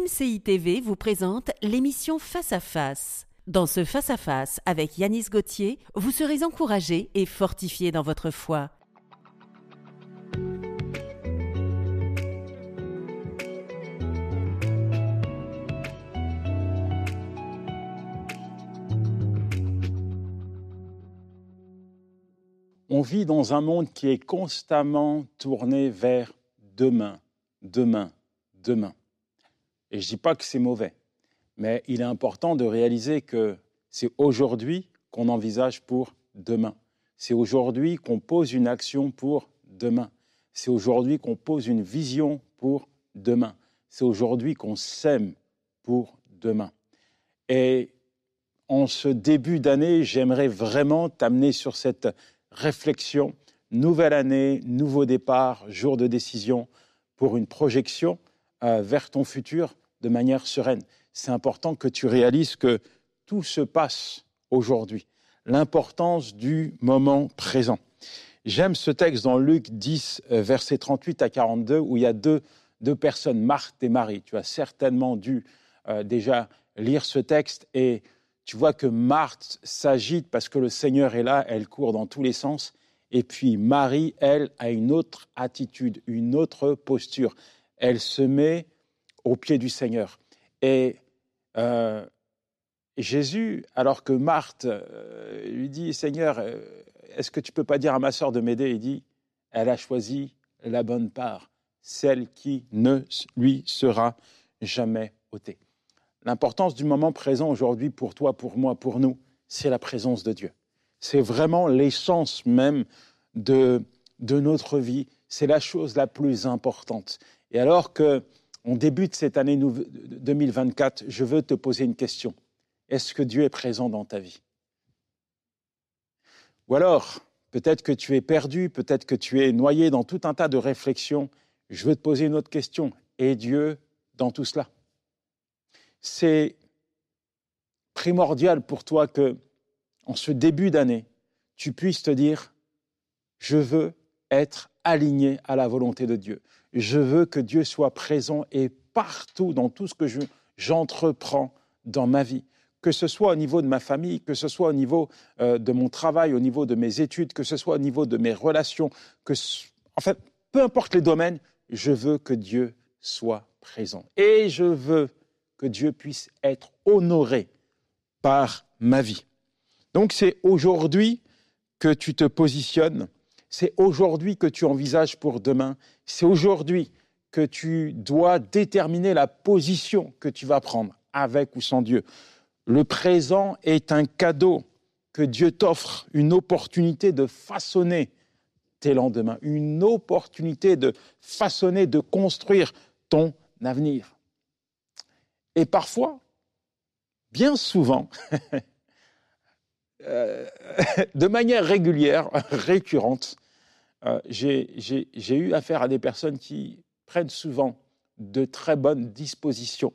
MCI TV vous présente l'émission Face à Face. Dans ce Face à Face avec Yanis Gauthier, vous serez encouragé et fortifié dans votre foi. On vit dans un monde qui est constamment tourné vers demain, demain, demain. Et je ne dis pas que c'est mauvais, mais il est important de réaliser que c'est aujourd'hui qu'on envisage pour demain. C'est aujourd'hui qu'on pose une action pour demain. C'est aujourd'hui qu'on pose une vision pour demain. C'est aujourd'hui qu'on sème pour demain. Et en ce début d'année, j'aimerais vraiment t'amener sur cette réflexion. Nouvelle année, nouveau départ, jour de décision pour une projection euh, vers ton futur de manière sereine. C'est important que tu réalises que tout se passe aujourd'hui. L'importance du moment présent. J'aime ce texte dans Luc 10, euh, versets 38 à 42, où il y a deux, deux personnes, Marthe et Marie. Tu as certainement dû euh, déjà lire ce texte et tu vois que Marthe s'agite parce que le Seigneur est là, elle court dans tous les sens. Et puis Marie, elle, a une autre attitude, une autre posture. Elle se met au pied du Seigneur. Et euh, Jésus, alors que Marthe euh, lui dit, Seigneur, euh, est-ce que tu peux pas dire à ma sœur de m'aider? Il dit, elle a choisi la bonne part, celle qui ne lui sera jamais ôtée. L'importance du moment présent aujourd'hui pour toi, pour moi, pour nous, c'est la présence de Dieu. C'est vraiment l'essence même de, de notre vie. C'est la chose la plus importante. Et alors que on débute cette année 2024, je veux te poser une question. Est-ce que Dieu est présent dans ta vie? Ou alors, peut-être que tu es perdu, peut-être que tu es noyé dans tout un tas de réflexions. Je veux te poser une autre question. Est Dieu dans tout cela? C'est primordial pour toi que, en ce début d'année, tu puisses te dire, je veux être aligné à la volonté de Dieu. Je veux que Dieu soit présent et partout dans tout ce que j'entreprends dans ma vie. Que ce soit au niveau de ma famille, que ce soit au niveau euh, de mon travail, au niveau de mes études, que ce soit au niveau de mes relations, que en fait, peu importe les domaines, je veux que Dieu soit présent. Et je veux que Dieu puisse être honoré par ma vie. Donc c'est aujourd'hui que tu te positionnes c'est aujourd'hui que tu envisages pour demain. C'est aujourd'hui que tu dois déterminer la position que tu vas prendre, avec ou sans Dieu. Le présent est un cadeau que Dieu t'offre, une opportunité de façonner tes lendemains, une opportunité de façonner, de construire ton avenir. Et parfois, bien souvent, euh, de manière régulière, récurrente, euh, j'ai eu affaire à des personnes qui prennent souvent de très bonnes dispositions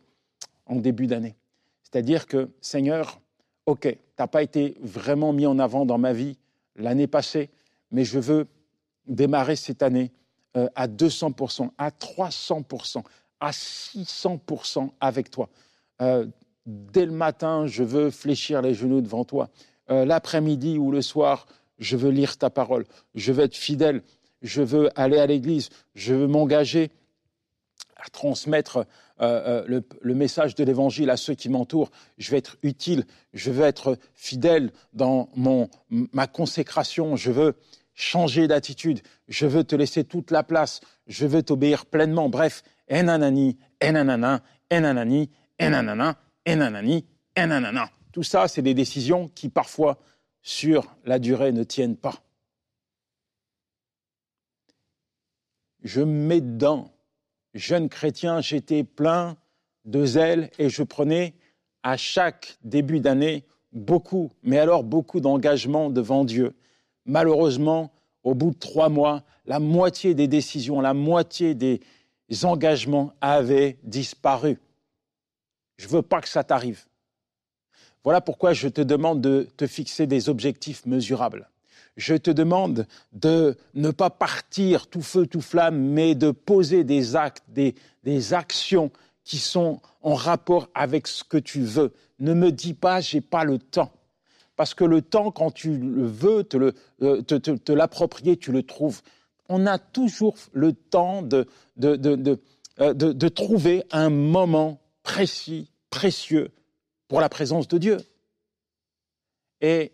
en début d'année. C'est-à-dire que, Seigneur, OK, tu n'as pas été vraiment mis en avant dans ma vie l'année passée, mais je veux démarrer cette année euh, à 200%, à 300%, à 600% avec toi. Dès le matin, je veux fléchir les genoux devant toi. L'après-midi ou le soir, je veux lire ta parole, je veux être fidèle, je veux aller à l'église, je veux m'engager à transmettre euh, euh, le, message de l'évangile à ceux qui m'entourent, je veux être utile, je veux être fidèle dans mon, ma consécration, je veux changer d'attitude, je veux te laisser toute la place, je veux t'obéir pleinement. Bref, enanani, enanana, enanani, enanana, enanani, enanana. Tout ça, c'est des décisions qui parfois sur la durée ne tiennent pas. Je me mets dedans. Jeune chrétien, j'étais plein de zèle et je prenais à chaque début d'année beaucoup, mais alors beaucoup d'engagement devant Dieu. Malheureusement, au bout de trois mois, la moitié des décisions, la moitié des engagements avaient disparu. Je ne veux pas que ça t'arrive. Voilà pourquoi je te demande de te fixer des objectifs mesurables. Je te demande de ne pas partir tout feu, tout flamme, mais de poser des actes, des, actions qui sont en rapport avec ce que tu veux. Ne me dis pas, j'ai pas le temps. Parce que le temps, quand tu le veux te, euh, l'approprier, tu le trouves. On a toujours le temps de, euh, de trouver un moment précis, précieux pour la présence de Dieu. Et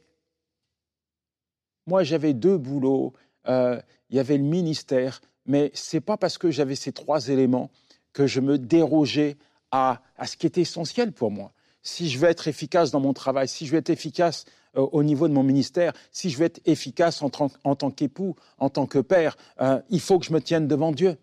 moi, j'avais deux boulots. Euh, il y avait le ministère, mais c'est pas parce que j'avais ces trois éléments que je me dérogeais à, à, ce qui était essentiel pour moi. Si je veux être efficace dans mon travail, si je veux être efficace euh, au niveau de mon ministère, si je veux être efficace en, tant qu'époux, en tant que père, euh, il faut que je me tienne devant Dieu.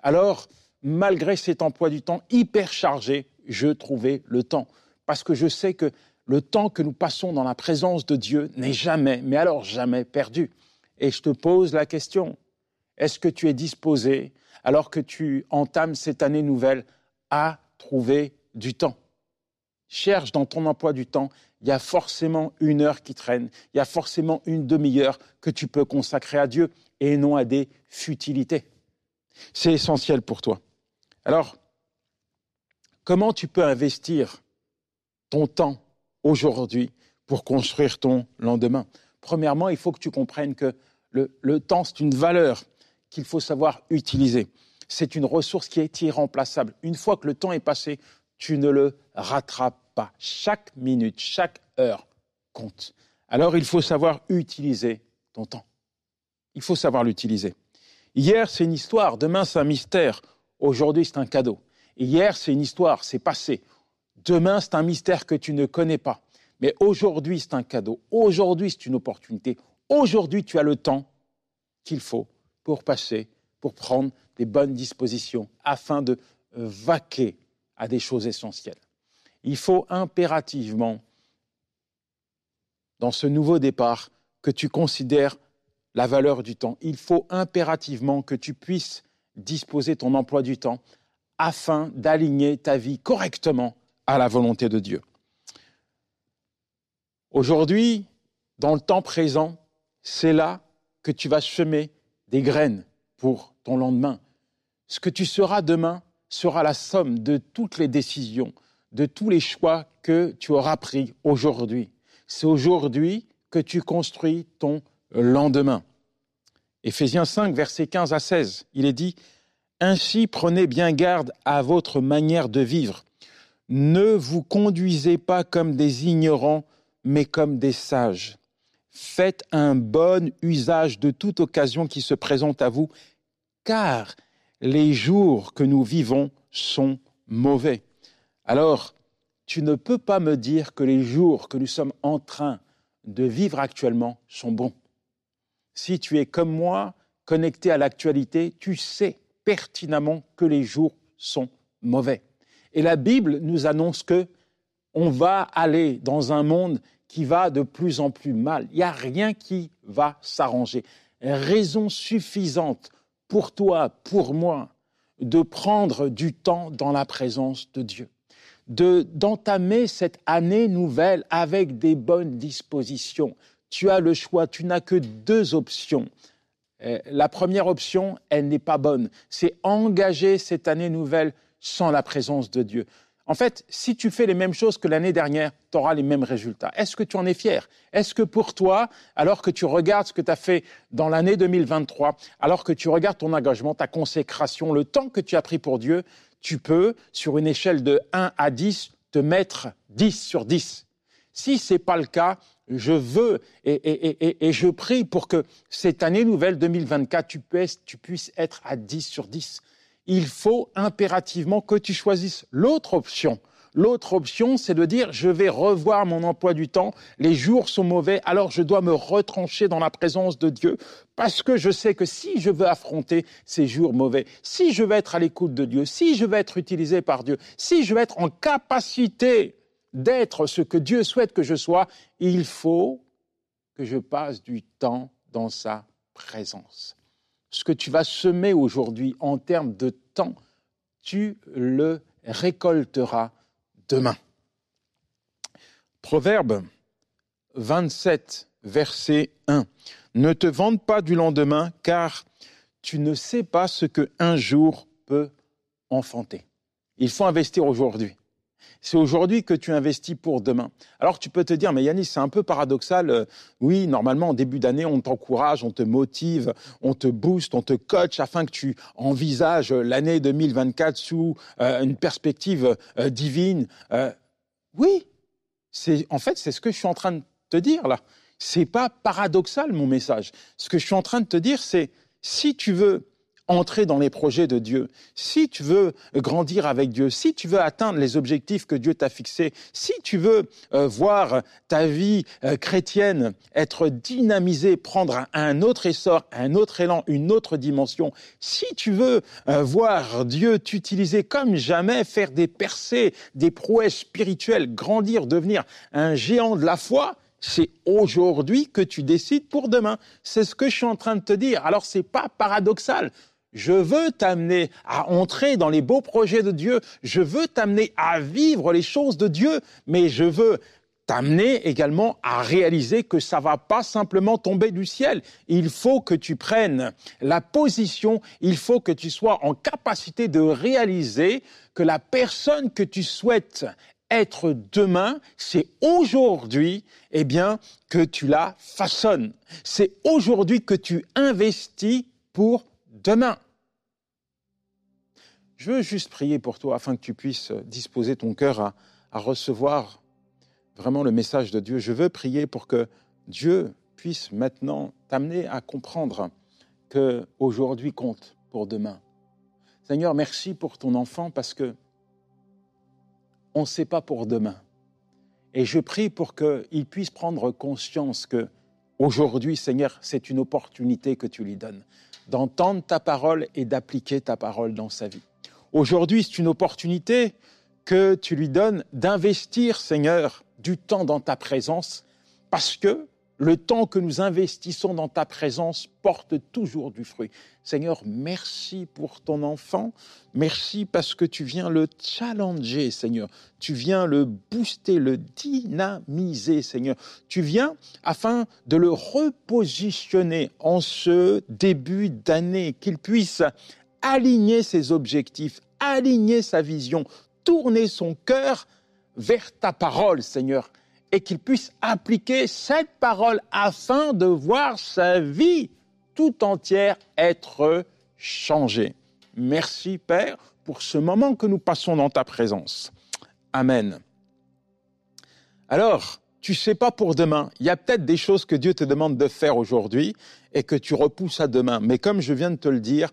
Alors, malgré cet emploi du temps hyper chargé, je trouvais le temps. Parce que je sais que le temps que nous passons dans la présence de Dieu n'est jamais, mais alors jamais perdu. Et je te pose la question, est-ce que tu es disposé, alors que tu entames cette année nouvelle, à trouver du temps? Cherche dans ton emploi du temps, il y a forcément une heure qui traîne, il y a forcément une demi-heure que tu peux consacrer à Dieu et non à des futilités. C'est essentiel pour toi. Alors, comment tu peux investir ton temps aujourd'hui pour construire ton lendemain Premièrement, il faut que tu comprennes que le, temps, c'est une valeur qu'il faut savoir utiliser. C'est une ressource qui est irremplaçable. Une fois que le temps est passé, tu ne le rattrapes pas. Chaque minute, chaque heure compte. Alors il faut savoir utiliser ton temps. Il faut savoir l'utiliser. Hier, c'est une histoire, demain, c'est un mystère. Aujourd'hui, c'est un cadeau. Hier, c'est une histoire, c'est passé. Demain, c'est un mystère que tu ne connais pas. Mais aujourd'hui, c'est un cadeau. Aujourd'hui, c'est une opportunité. Aujourd'hui, tu as le temps qu'il faut pour passer, pour prendre des bonnes dispositions afin de vaquer à des choses essentielles. Il faut impérativement, dans ce nouveau départ, que tu considères la valeur du temps. Il faut impérativement que tu puisses disposer ton emploi du temps afin d'aligner ta vie correctement à la volonté de Dieu. Aujourd'hui, dans le temps présent, c'est là que tu vas semer des graines pour ton lendemain. Ce que tu seras demain sera la somme de toutes les décisions, de tous les choix que tu auras pris aujourd'hui. C'est aujourd'hui que tu construis ton lendemain. Éphésiens 5, versets 15 à 16, il est dit, Ainsi prenez bien garde à votre manière de vivre. Ne vous conduisez pas comme des ignorants, mais comme des sages. Faites un bon usage de toute occasion qui se présente à vous, car les jours que nous vivons sont mauvais. Alors, tu ne peux pas me dire que les jours que nous sommes en train de vivre actuellement sont bons. Si tu es comme moi, connecté à l'actualité, tu sais pertinemment que les jours sont mauvais. Et la Bible nous annonce que on va aller dans un monde qui va de plus en plus mal. Il n'y a rien qui va s'arranger. Raison suffisante pour toi, pour moi, de prendre du temps dans la présence de Dieu, de d'entamer cette année nouvelle avec des bonnes dispositions. Tu as le choix, tu n'as que deux options. Euh, la première option, elle n'est pas bonne. C'est engager cette année nouvelle sans la présence de Dieu. En fait, si tu fais les mêmes choses que l'année dernière, tu auras les mêmes résultats. Est-ce que tu en es fier? Est-ce que pour toi, alors que tu regardes ce que tu as fait dans l'année 2023, alors que tu regardes ton engagement, ta consécration, le temps que tu as pris pour Dieu, tu peux, sur une échelle de 1 à 10, te mettre 10 sur 10 Si ce n'est pas le cas, je veux et, je prie pour que cette année nouvelle 2024, tu puisses, tu puisses être à 10 sur 10. Il faut impérativement que tu choisisses l'autre option. L'autre option, c'est de dire, je vais revoir mon emploi du temps, les jours sont mauvais, alors je dois me retrancher dans la présence de Dieu, parce que je sais que si je veux affronter ces jours mauvais, si je veux être à l'écoute de Dieu, si je veux être utilisé par Dieu, si je veux être en capacité d'être ce que Dieu souhaite que je sois, il faut que je passe du temps dans sa présence. Ce que tu vas semer aujourd'hui en termes de temps, tu le récolteras demain. Proverbe 27, verset 1. Ne te vante pas du lendemain, car tu ne sais pas ce que un jour peut enfanter. Il faut investir aujourd'hui. C'est aujourd'hui que tu investis pour demain. Alors tu peux te dire, mais Yannis, c'est un peu paradoxal. Euh, oui, normalement, en début d'année, on t'encourage, on te motive, on te booste, on te coach afin que tu envisages l'année 2024 sous euh, une perspective euh, divine. oui, c'est en fait, c'est ce que je suis en train de te dire là. C'est pas paradoxal mon message. Ce que je suis en train de te dire, c'est si tu veux entrer dans les projets de Dieu, si tu veux grandir avec Dieu, si tu veux atteindre les objectifs que Dieu t'a fixés, si tu veux euh, voir ta vie euh, chrétienne être dynamisée, prendre un, autre essor, un autre élan, une autre dimension, si tu veux euh, voir Dieu t'utiliser comme jamais, faire des percées, des prouesses spirituelles, grandir, devenir un géant de la foi, c'est aujourd'hui que tu décides pour demain. C'est ce que je suis en train de te dire. Alors c'est pas paradoxal. Je veux t'amener à entrer dans les beaux projets de Dieu. Je veux t'amener à vivre les choses de Dieu, mais je veux t'amener également à réaliser que ça va pas simplement tomber du ciel. Il faut que tu prennes la position, il faut que tu sois en capacité de réaliser que la personne que tu souhaites être demain, c'est aujourd'hui, eh bien, que tu la façonnes. C'est aujourd'hui que tu investis pour demain. Je veux juste prier pour toi afin que tu puisses disposer ton cœur à, recevoir vraiment le message de Dieu. Je veux prier pour que Dieu puisse maintenant t'amener à comprendre que aujourd'hui compte pour demain. Seigneur, merci pour ton enfant parce que on ne sait pas pour demain. Et je prie pour qu'il puisse prendre conscience que aujourd'hui, Seigneur, c'est une opportunité que tu lui donnes d'entendre ta parole et d'appliquer ta parole dans sa vie. Aujourd'hui, c'est une opportunité que tu lui donnes d'investir, Seigneur, du temps dans ta présence, parce que le temps que nous investissons dans ta présence porte toujours du fruit. Seigneur, merci pour ton enfant. Merci parce que tu viens le challenger, Seigneur. Tu viens le booster, le dynamiser, Seigneur. Tu viens afin de le repositionner en ce début d'année, qu'il puisse aligner ses objectifs, aligner sa vision, tourner son cœur vers ta parole, Seigneur et qu'il puisse appliquer cette parole afin de voir sa vie tout entière être changée. Merci Père pour ce moment que nous passons dans ta présence. Amen. Alors, tu sais pas pour demain. Il y a peut-être des choses que Dieu te demande de faire aujourd'hui et que tu repousses à demain. Mais comme je viens de te le dire,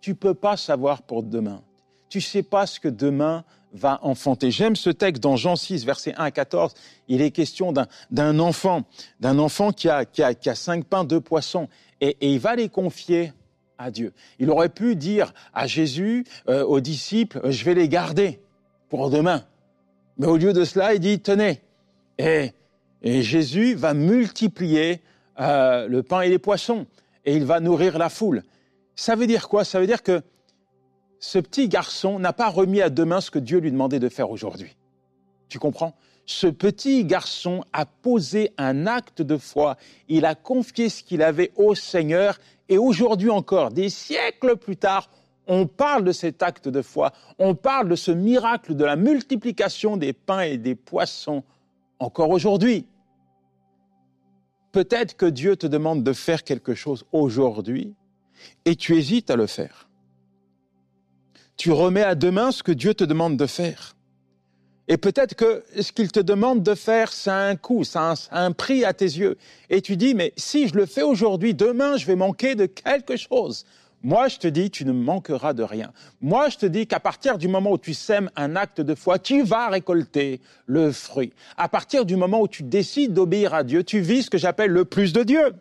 tu peux pas savoir pour demain. Tu sais pas ce que demain va enfanter. J'aime ce texte dans Jean 6, versets 1 à 14. Il est question d'un enfant, d'un enfant qui a, qui, a, cinq pains, deux poissons, et, il va les confier à Dieu. Il aurait pu dire à Jésus, euh, aux disciples, je vais les garder pour demain. Mais au lieu de cela, il dit, tenez. Et, et Jésus va multiplier euh, le pain et les poissons, et il va nourrir la foule. Ça veut dire quoi? Ça veut dire que ce petit garçon n'a pas remis à demain ce que Dieu lui demandait de faire aujourd'hui. Tu comprends? Ce petit garçon a posé un acte de foi, il a confié ce qu'il avait au Seigneur, et aujourd'hui encore, des siècles plus tard, on parle de cet acte de foi, on parle de ce miracle de la multiplication des pains et des poissons encore aujourd'hui. Peut-être que Dieu te demande de faire quelque chose aujourd'hui et tu hésites à le faire tu remets à demain ce que Dieu te demande de faire. Et peut-être que ce qu'il te demande de faire, ça a un coût, ça a un, prix à tes yeux. Et tu dis, mais si je le fais aujourd'hui, demain, je vais manquer de quelque chose. Moi, je te dis, tu ne manqueras de rien. Moi, je te dis qu'à partir du moment où tu sèmes un acte de foi, tu vas récolter le fruit. À partir du moment où tu décides d'obéir à Dieu, tu vis ce que j'appelle le plus de Dieu.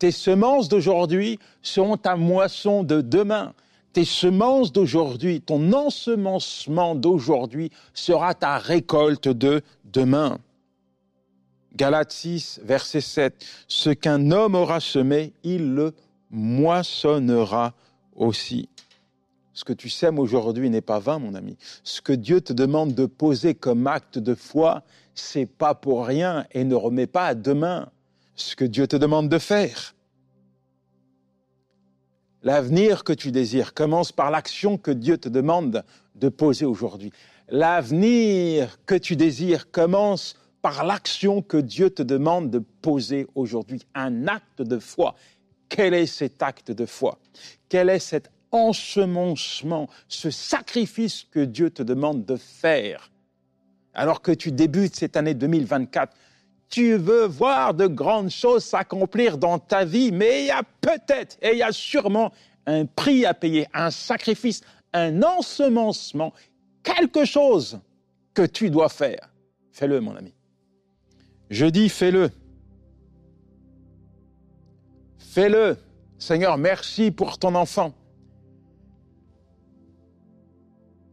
Tes semences d'aujourd'hui seront ta moisson de demain tes semences d'aujourd'hui, ton ensemencement d'aujourd'hui sera ta récolte de demain. Galates 6, verset 7. Ce qu'un homme aura semé, il le moissonnera aussi. Ce que tu sèmes aujourd'hui n'est pas vain, mon ami. Ce que Dieu te demande de poser comme acte de foi, c'est pas pour rien et ne remets pas à demain ce que Dieu te demande de faire. L'avenir que tu désires commence par l'action que Dieu te demande de poser aujourd'hui. L'avenir que tu désires commence par l'action que Dieu te demande de poser aujourd'hui. Un acte de foi. Quel est cet acte de foi? Quel est cet ensemencement, ce sacrifice que Dieu te demande de faire? Alors que tu débutes cette année 2024 tu veux voir de grandes choses s'accomplir dans ta vie, mais il y a peut-être et il y a sûrement un prix à payer, un sacrifice, un ensemencement, quelque chose que tu dois faire. Fais-le, mon ami. Je dis, fais-le. Fais-le. Seigneur, merci pour ton enfant.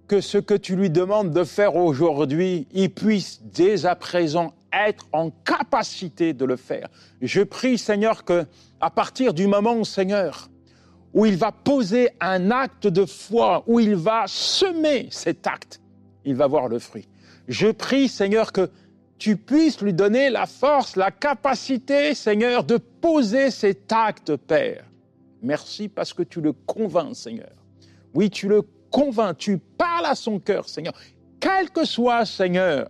Que ce que tu lui demandes de faire aujourd'hui, il puisse dès à présent être en capacité de le faire. Je prie, Seigneur, que à partir du moment, Seigneur, où il va poser un acte de foi, où il va semer cet acte, il va voir le fruit. Je prie, Seigneur, que tu puisses lui donner la force, la capacité, Seigneur, de poser cet acte, Père. Merci parce que tu le convaincs, Seigneur. Oui, tu le convaincs, tu parles à son cœur, Seigneur. Quel que soit, Seigneur,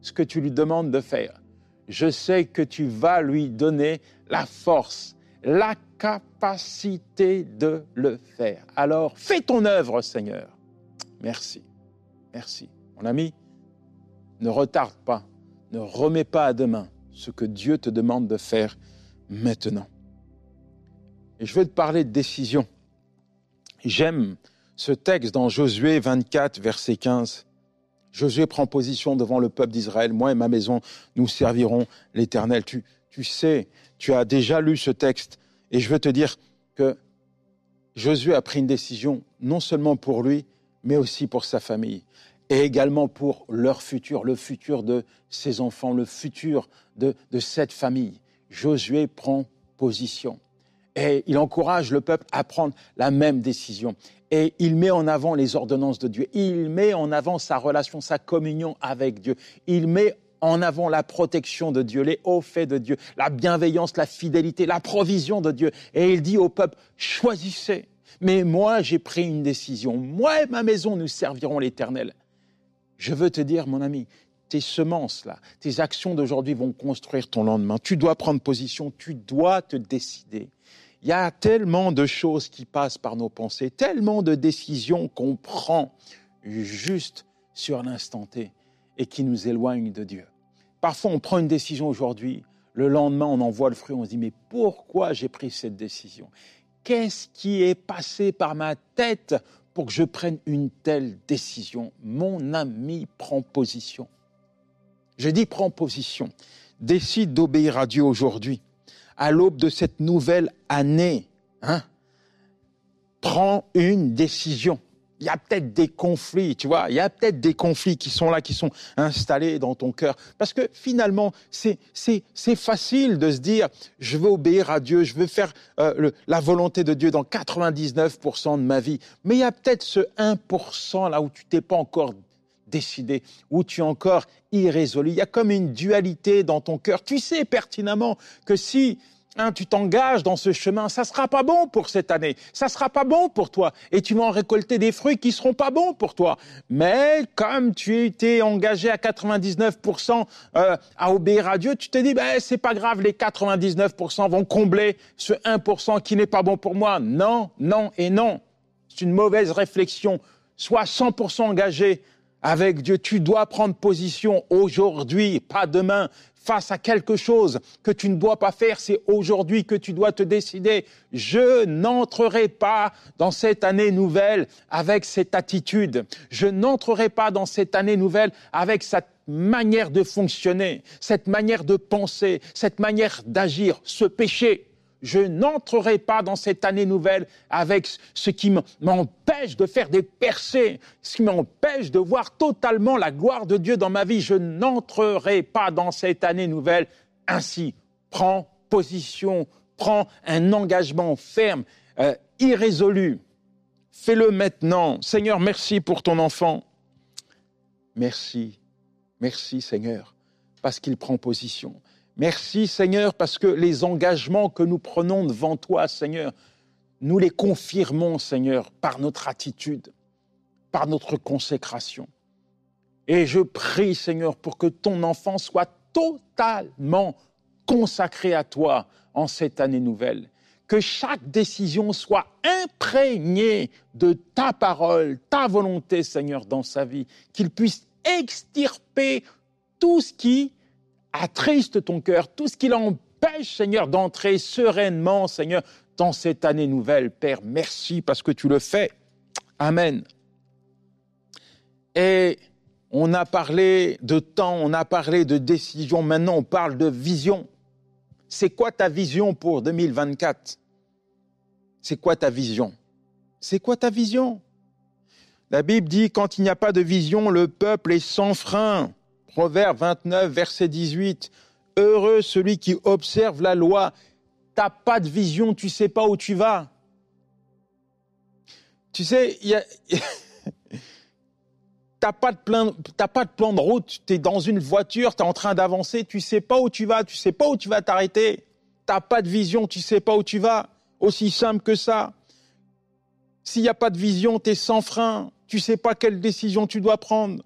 ce que tu lui demandes de faire, je sais que tu vas lui donner la force, la capacité de le faire. Alors, fais ton œuvre, Seigneur. Merci. Merci. Mon ami, ne retarde pas, ne remets pas à demain ce que Dieu te demande de faire maintenant. Et je veux te parler de décision. J'aime ce texte dans Josué 24, verset 15. Josué prend position devant le peuple d'Israël. Moi et ma maison, nous servirons l'Éternel. Tu, tu sais, tu as déjà lu ce texte. Et je veux te dire que Josué a pris une décision non seulement pour lui, mais aussi pour sa famille. Et également pour leur futur, le futur de ses enfants, le futur de, de cette famille. Josué prend position. Et il encourage le peuple à prendre la même décision et il met en avant les ordonnances de Dieu. Il met en avant sa relation, sa communion avec Dieu. Il met en avant la protection de Dieu, les hauts faits de Dieu, la bienveillance, la fidélité, la provision de Dieu. Et il dit au peuple, choisissez. Mais moi, j'ai pris une décision. Moi et ma maison, nous servirons l'Éternel. Je veux te dire, mon ami, tes semences, là, tes actions d'aujourd'hui vont construire ton lendemain. Tu dois prendre position, tu dois te décider. Il y a tellement de choses qui passent par nos pensées, tellement de décisions qu'on prend juste sur l'instant T et qui nous éloignent de Dieu. Parfois, on prend une décision aujourd'hui, le lendemain, on en voit le fruit, on se dit, mais pourquoi j'ai pris cette décision? Qu'est-ce qui est passé par ma tête pour que je prenne une telle décision? Mon ami prend position. Je dis prends position. Décide d'obéir à Dieu aujourd'hui à l'aube de cette nouvelle année, hein, prends une décision. Il y a peut-être des conflits, tu vois, il y a peut-être des conflits qui sont là, qui sont installés dans ton cœur. Parce que finalement, c'est, facile de se dire, je veux obéir à Dieu, je veux faire euh, la volonté de Dieu dans 99% de ma vie. Mais il y a peut-être ce 1% là où tu t'es pas encore décidé, où tu es encore irrésolu. Il y a comme une dualité dans ton cœur. Tu sais pertinemment que si hein, tu t'engages dans ce chemin, ça sera pas bon pour cette année, ça sera pas bon pour toi, et tu vas en récolter des fruits qui seront pas bons pour toi. Mais comme tu étais engagé à 99% euh, à obéir à Dieu, tu te dis, ben c'est pas grave, les 99% vont combler ce 1% qui n'est pas bon pour moi. Non, non et non. C'est une mauvaise réflexion. Sois 100% engagé avec Dieu. Tu dois prendre position aujourd'hui, pas demain, face à quelque chose que tu ne dois pas faire. C'est aujourd'hui que tu dois te décider. Je n'entrerai pas dans cette année nouvelle avec cette attitude. Je n'entrerai pas dans cette année nouvelle avec cette manière de fonctionner, cette manière de penser, cette manière d'agir, ce péché je n'entrerai pas dans cette année nouvelle avec ce qui m'empêche de faire des percées, ce qui m'empêche de voir totalement la gloire de Dieu dans ma vie. Je n'entrerai pas dans cette année nouvelle ainsi. Prends position, prends un engagement ferme, euh, irrésolu. Fais-le maintenant. Seigneur, merci pour ton enfant. Merci, merci Seigneur, parce qu'il prend position. Merci Seigneur parce que les engagements que nous prenons devant toi, Seigneur, nous les confirmons, Seigneur, par notre attitude, par notre consécration. Et je prie, Seigneur, pour que ton enfant soit totalement consacré à toi en cette année nouvelle. Que chaque décision soit imprégnée de ta parole, ta volonté, Seigneur, dans sa vie. Qu'il puisse extirper tout ce qui attriste ton cœur, tout ce qui l'empêche, Seigneur, d'entrer sereinement, Seigneur, dans cette année nouvelle. Père, merci parce que tu le fais. Amen. Et on a parlé de temps, on a parlé de décision, maintenant on parle de vision. C'est quoi ta vision pour 2024 C'est quoi ta vision? C'est quoi ta vision? La Bible dit, quand il n'y a pas de vision, le peuple est sans frein. Proverbe 29, verset 18. Heureux celui qui observe la loi. T'as pas de vision, tu sais pas où tu vas. Tu sais, il y t'as pas de plan, pas de plan de route, tu es dans une voiture, tu es en train d'avancer, tu sais pas où tu vas, tu sais pas où tu vas t'arrêter. T'as pas de vision, tu sais pas où tu vas. Aussi simple que ça. S'il n'y a pas de vision, tu es sans frein, tu sais pas quelle décision tu dois prendre.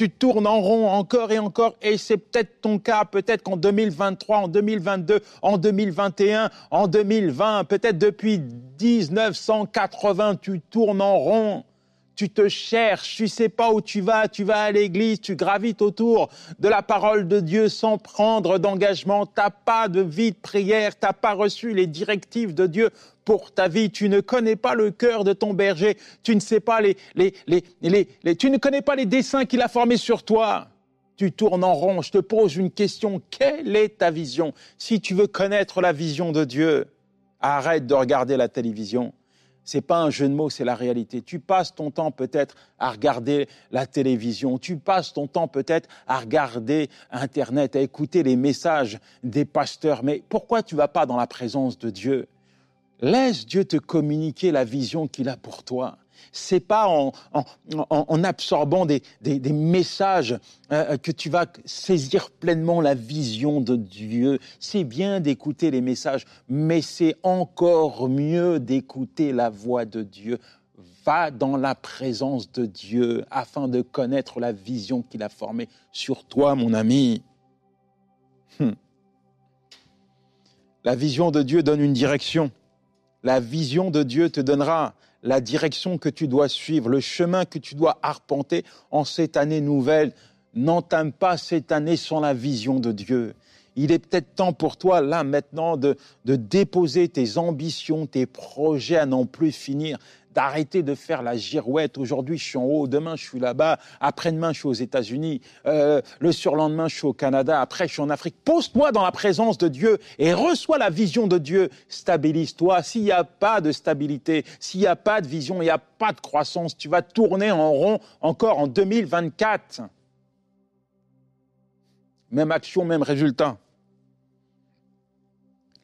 Tu tournes en rond encore et encore, et c'est peut-être ton cas, peut-être qu'en 2023, en 2022, en 2021, en 2020, peut-être depuis 1980, tu tournes en rond tu te cherches, tu sais pas où tu vas, tu vas à l'église, tu gravites autour de la parole de Dieu sans prendre d'engagement, t'as pas de vie de prière, t'as pas reçu les directives de Dieu pour ta vie, tu ne connais pas le cœur de ton berger, tu ne sais pas les, les, les, les tu ne connais pas les dessins qu'il a formés sur toi. Tu tournes en rond, je te pose une question, quelle est ta vision? Si tu veux connaître la vision de Dieu, arrête de regarder la télévision c'est pas un jeu de mots, c'est la réalité. Tu passes ton temps peut-être à regarder la télévision, tu passes ton temps peut-être à regarder Internet, à écouter les messages des pasteurs, mais pourquoi tu vas pas dans la présence de Dieu? Laisse Dieu te communiquer la vision qu'il a pour toi c'est pas en, absorbant des, messages euh, que tu vas saisir pleinement la vision de Dieu. C'est bien d'écouter les messages, mais c'est encore mieux d'écouter la voix de Dieu. Va dans la présence de Dieu afin de connaître la vision qu'il a formée sur toi, mon ami. Hum. La vision de Dieu donne une direction. La vision de Dieu te donnera la direction que tu dois suivre, le chemin que tu dois arpenter en cette année nouvelle. N'entame pas cette année sans la vision de Dieu. Il est peut-être temps pour toi, là, maintenant, de, de déposer tes ambitions, tes projets à n'en plus finir, d'arrêter de faire la girouette. Aujourd'hui, je suis en haut, demain, je suis là-bas, après-demain, je suis aux États-Unis, euh, le surlendemain, je suis au Canada, après, je suis en Afrique. Pose-toi dans la présence de Dieu et reçois la vision de Dieu. Stabilise-toi. S'il n'y a pas de stabilité, s'il n'y a pas de vision, il n'y a pas de croissance, tu vas tourner en rond encore en 2024. Même action, même résultat.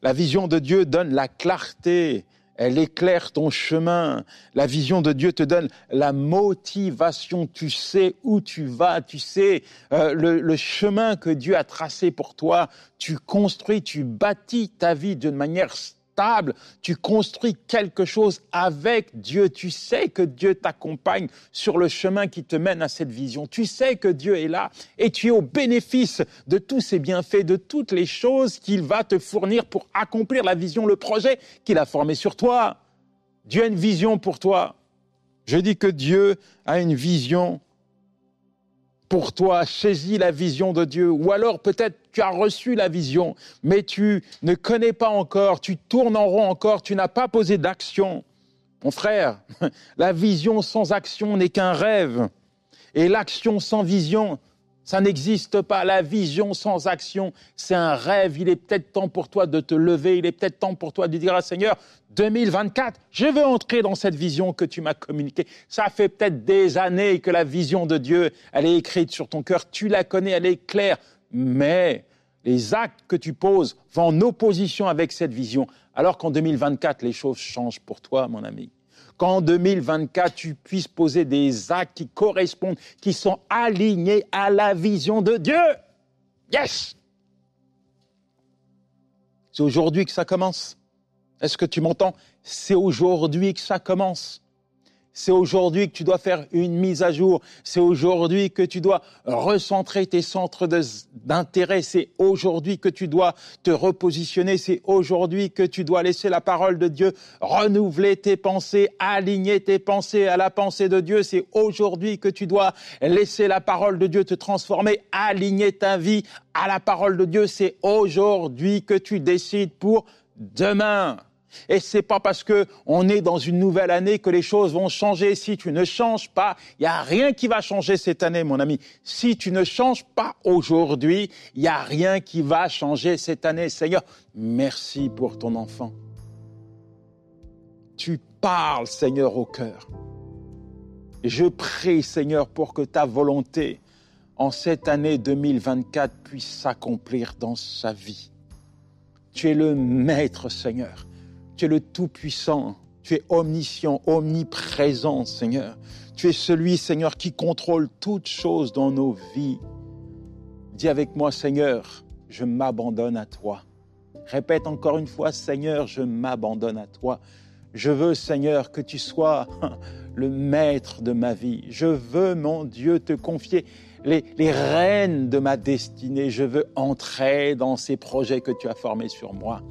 La vision de Dieu donne la clarté elle éclaire ton chemin. La vision de Dieu te donne la motivation. Tu sais où tu vas, tu sais euh, le, chemin que Dieu a tracé pour toi. Tu construis, tu bâtis ta vie d'une manière tu construis quelque chose avec Dieu, tu sais que Dieu t'accompagne sur le chemin qui te mène à cette vision, tu sais que Dieu est là et tu es au bénéfice de tous ses bienfaits, de toutes les choses qu'il va te fournir pour accomplir la vision, le projet qu'il a formé sur toi. Dieu a une vision pour toi. Je dis que Dieu a une vision pour toi, saisis la vision de Dieu, ou alors peut-être tu as reçu la vision, mais tu ne connais pas encore, tu tournes en rond encore, tu n'as pas posé d'action. Mon frère, la vision sans action n'est qu'un rêve, et l'action sans vision, ça n'existe pas. La vision sans action, c'est un rêve. Il est peut-être temps pour toi de te lever. Il est peut-être temps pour toi de dire à Seigneur, 2024, je veux entrer dans cette vision que tu m'as communiquée. Ça fait peut-être des années que la vision de Dieu, elle est écrite sur ton cœur. Tu la connais, elle est claire. Mais les actes que tu poses vont en opposition avec cette vision. Alors qu'en 2024, les choses changent pour toi, mon ami qu'en 2024, tu puisses poser des actes qui correspondent, qui sont alignés à la vision de Dieu. Yes! C'est aujourd'hui que ça commence. Est-ce que tu m'entends? C'est aujourd'hui que ça commence. C'est aujourd'hui que tu dois faire une mise à jour. C'est aujourd'hui que tu dois recentrer tes centres d'intérêt. C'est aujourd'hui que tu dois te repositionner. C'est aujourd'hui que tu dois laisser la parole de Dieu renouveler tes pensées, aligner tes pensées à la pensée de Dieu. C'est aujourd'hui que tu dois laisser la parole de Dieu te transformer, aligner ta vie à la parole de Dieu. C'est aujourd'hui que tu décides pour demain. Et c'est pas parce que on est dans une nouvelle année que les choses vont changer. Si tu ne changes pas, il n'y a rien qui va changer cette année, mon ami. Si tu ne changes pas aujourd'hui, il n'y a rien qui va changer cette année. Seigneur, merci pour ton enfant. Tu parles, Seigneur, au cœur. Je prie, Seigneur, pour que ta volonté en cette année 2024 puisse s'accomplir dans sa vie. Tu es le maître, Seigneur. Tu es le Tout-Puissant. Tu es omniscient, omniprésent, Seigneur. Tu es celui, Seigneur, qui contrôle toutes choses dans nos vies. Dis avec moi, Seigneur, je m'abandonne à toi. Répète encore une fois, Seigneur, je m'abandonne à toi. Je veux, Seigneur, que tu sois le maître de ma vie. Je veux, mon Dieu, te confier les, les rênes de ma destinée. Je veux entrer dans ces projets que tu as formés sur moi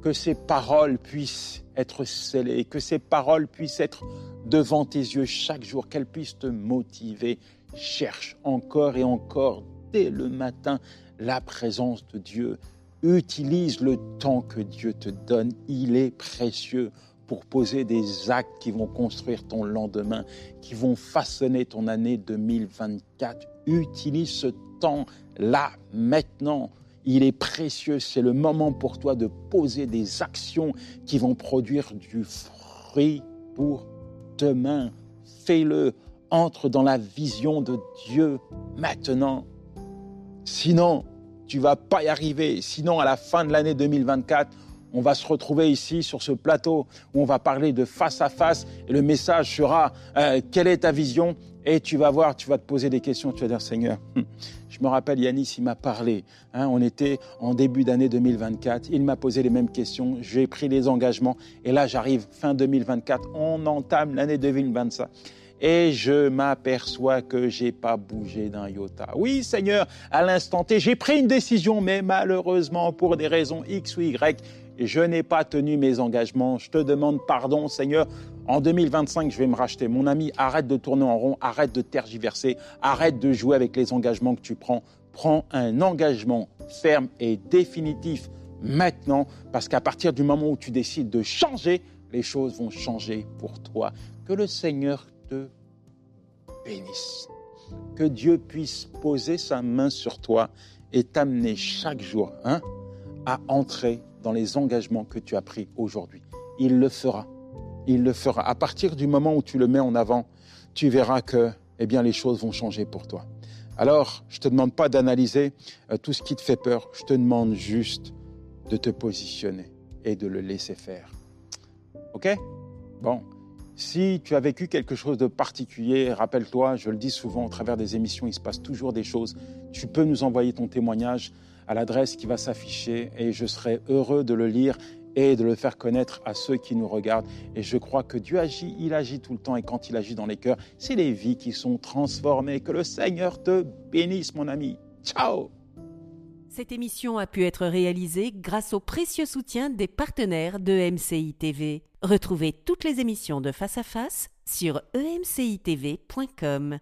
que ces paroles puissent être scellées, que ces paroles puissent être devant tes yeux chaque jour, qu'elles puissent te motiver. Cherche encore et encore, dès le matin, la présence de Dieu. Utilise le temps que Dieu te donne. Il est précieux pour poser des actes qui vont construire ton lendemain, qui vont façonner ton année 2024. Utilise ce temps-là maintenant il est précieux, c'est le moment pour toi de poser des actions qui vont produire du fruit pour demain. Fais-le, entre dans la vision de Dieu maintenant. Sinon, tu vas pas y arriver. Sinon, à la fin de l'année 2024, on va se retrouver ici sur ce plateau où on va parler de face à face et le message sera euh, quelle est ta vision? Et tu vas voir, tu vas te poser des questions, tu vas dire Seigneur, hum, je me rappelle Yanis, il m'a parlé, hein, on était en début d'année 2024, il m'a posé les mêmes questions, j'ai pris les engagements et là j'arrive fin 2024, on entame l'année 2025 et je m'aperçois que j'ai pas bougé d'un iota. Oui, Seigneur, à l'instant T, j'ai pris une décision, mais malheureusement, pour des raisons X ou Y, je n'ai pas tenu mes engagements. Je te demande pardon, Seigneur. En 2025, je vais me racheter. Mon ami, arrête de tourner en rond, arrête de tergiverser, arrête de jouer avec les engagements que tu prends. Prends un engagement ferme et définitif maintenant, parce qu'à partir du moment où tu décides de changer, les choses vont changer pour toi. Que le Seigneur te bénisse. Que Dieu puisse poser sa main sur toi et t'amener chaque jour hein, à entrer dans les engagements que tu as pris aujourd'hui. Il le fera. Il le fera. À partir du moment où tu le mets en avant, tu verras que eh bien, les choses vont changer pour toi. Alors, je ne te demande pas d'analyser euh, tout ce qui te fait peur. Je te demande juste de te positionner et de le laisser faire. OK? Bon. Si tu as vécu quelque chose de particulier, rappelle-toi, je le dis souvent, au travers des émissions, il se passe toujours des choses. Tu peux nous envoyer ton témoignage à l'adresse qui va s'afficher et je serai heureux de le lire et de le faire connaître à ceux qui nous regardent. Et je crois que Dieu agit, il agit tout le temps et quand il agit dans les cœurs, c'est les vies qui sont transformées. Que le Seigneur te bénisse, mon ami. Ciao Cette émission a pu être réalisée grâce au précieux soutien des partenaires de MCI. Retrouvez toutes les émissions de Face à Face sur emcitv.com.